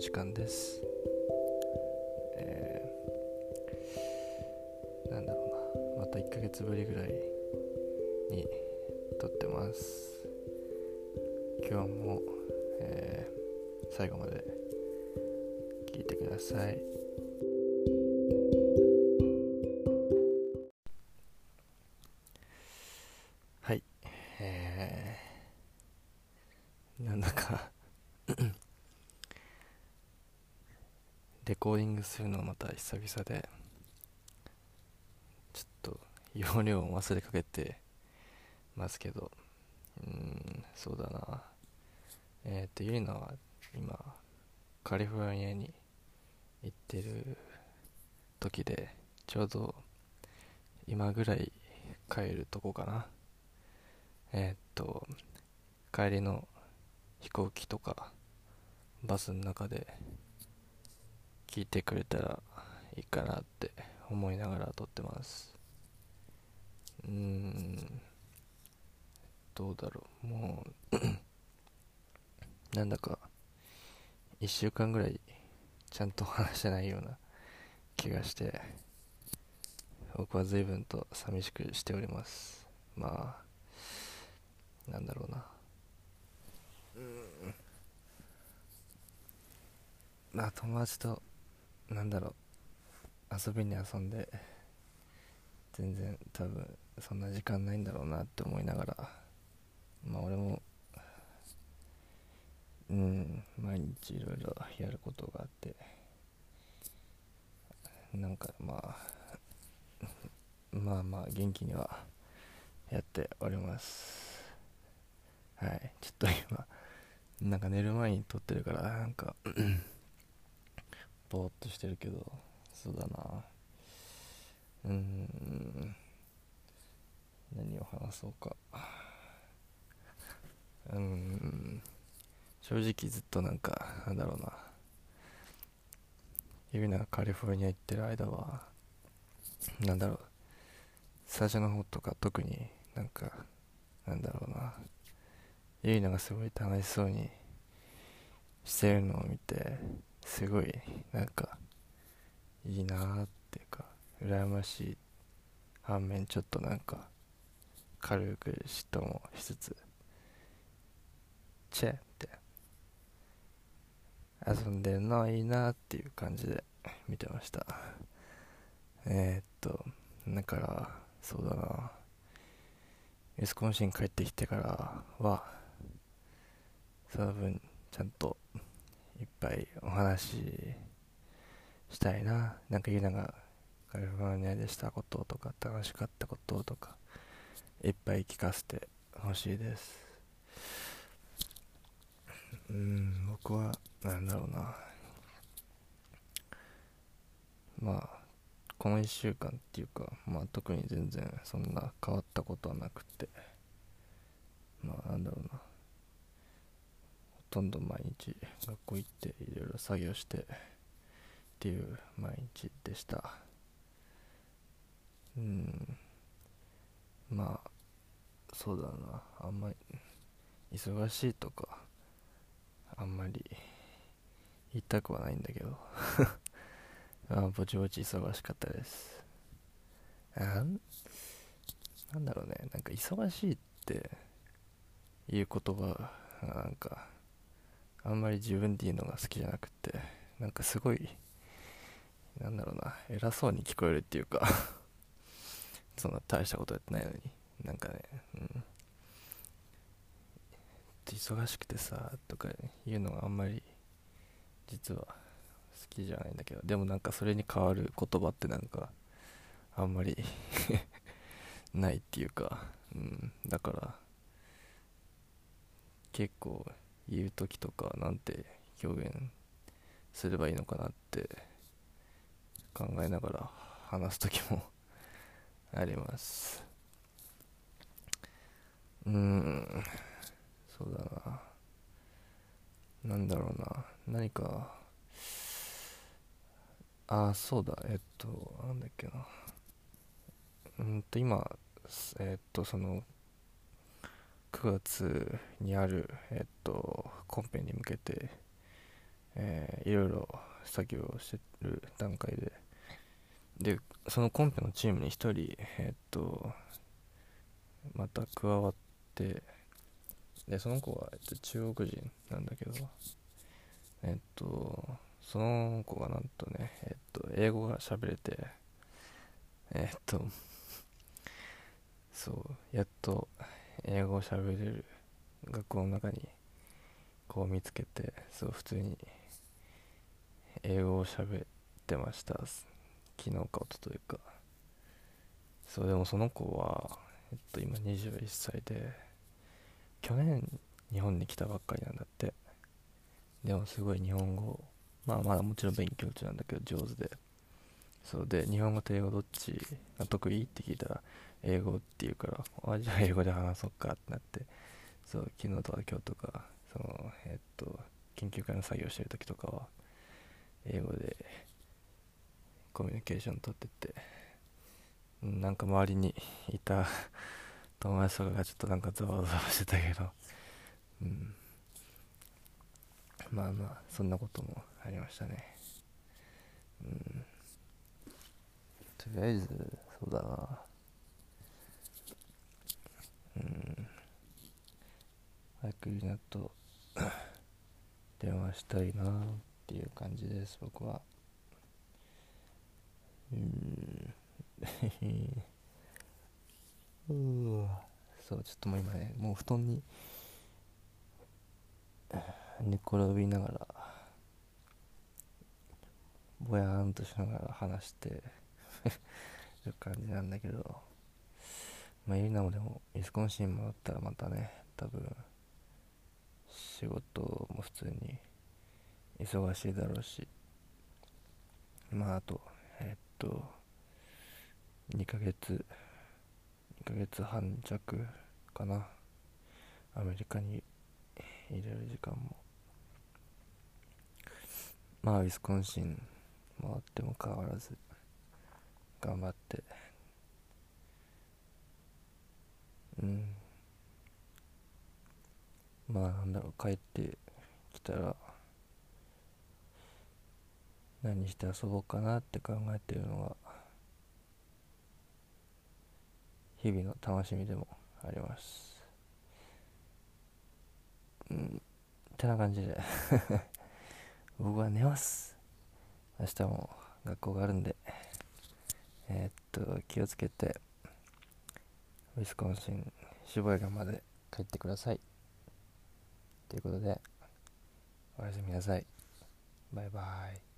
時間です。えー、なんだろうな。また1ヶ月ぶりぐらいに撮ってます。今日も、えー、最後まで聞いてください。はい。えー、なんだかレコーディングするのまた久々でちょっと容量を忘れかけて ますけどうんそうだな。えっ、ー、とゆりなは今カリフォルニアに行ってる時でちょうど今ぐらい帰るとこかな。えっ、ー、と帰りの飛行機とかバスの中で聞いてくれたらいいかなって思いながら撮ってます。うーん。どうだろう。もうなんだか1週間ぐらいちゃんと話してないような気がして僕は随分と寂しくしております。まあなんだろうな。うん。まあ友達となんだろう遊びに遊んで全然多分そんな時間ないんだろうなって思いながら。まあ俺もうん毎日いろいろやることがあって。なんかまあ まあまあ元気にはやっております。はい。ちょっと今なんか寝る前に撮ってるからなんかぼーっとしてるけどそうだな。うん。何を話そうか。うん。正直ずっとなんかなんだろうな。ゆりながカリフォルニア行ってる間は。なんだろう。最初の方とか特になんかなんだろうな。ゆりながすごい楽しそうにしてるのを見てすごいなんかいいなーっていうか羨ましい反面ちょっとなんか軽く嫉妬もしつつチェって遊んでるのはいいなっていう感じで見てました。えー、っとだからそうだな。ウィスコンシン帰ってきてからはその分ちゃんといっぱいお話ししたいな。なんかゆながカリフォルニアでしたこととか楽しかったこととかいっぱい聞かせてほしいです。うん僕はなんだろうな。まあこの1週間っていうかまあ特に全然そんな変わったことはなくて。まあなんだろううなとんど毎日学校行っていろいろ作業してっていう毎日でした。うん。まあそうだな。あんまり忙しいとかあんまり言いたくはないんだけど。あぼちぼち忙しかったです。あなんだろうね。なんか忙しいっていう言葉なんかあんまり自分で言うのが好きじゃなくてなんかすごいなんだろうな偉そうに聞こえるっていうか そんな大したことやってないのになんかねうん。忙しくてさとか言うのがあんまり実は好きじゃないんだけどでもなんかそれに代わる言葉ってなんかあんまり ないっていうか、うん、だから結構言う時とかなんて表現すればいいのかなって考えながら話す時も あります。うんそうだな。なんだろうな。何かああそうだ。えっとなんだっけな。うんと今えっとその9月にある、えっと、コンペに向けてえー、いろいろ作業をしてる段階で。でそのコンペのチームに1人え、っとまた加わってでその子は、えっと、中国人なんだけどえっとその子がなんとねえっと英語が喋れてえっとそうやっと英語を喋れる学校の中にこう見つけてそう普通に英語を喋ってました。昨日か一昨日か。そうでもその子はえっと今21歳で去年日本に来たばっかりなんだって。でもすごい日本語まあまだもちろん勉強中なんだけど上手で。そうで日本語と英語どっちが得意って聞いたら英語って言うからあじゃあ英語で話そうかってなってそう昨日とか今日とかそのえっと研究会の作業してる時とかは英語でコミュニケーション取っててなんか周りにいた 友達とかがちょっとなんかざわざわしてたけどうん。まあまあそんなこともありましたね。うん。とりあえずそうだな。うん。早くいなと電話したいなっていう感じです僕は。うん。う そうちょっともう今ねもう布団に寝転びながらぼやーんとしながら話して。る感じなんだけど。まあゆりなもでもウィスコンシン戻ったらまたね多分仕事も普通に忙しいだろうし。まああとえー、っと2ヶ月2ヶ月半弱かな。アメリカに入れる時間も。まあウィスコンシン回っても変わらず。頑張って。うん。まあなんだろう帰ってきたら何して遊ぼうかなって考えてるのが日々の楽しみでもあります。うん。てな感じで。僕は寝ます。明日も学校があるんで。えー、っと気をつけてウィスコンシン渋谷まで帰ってください。ということでおやすみなさい。バイバイ。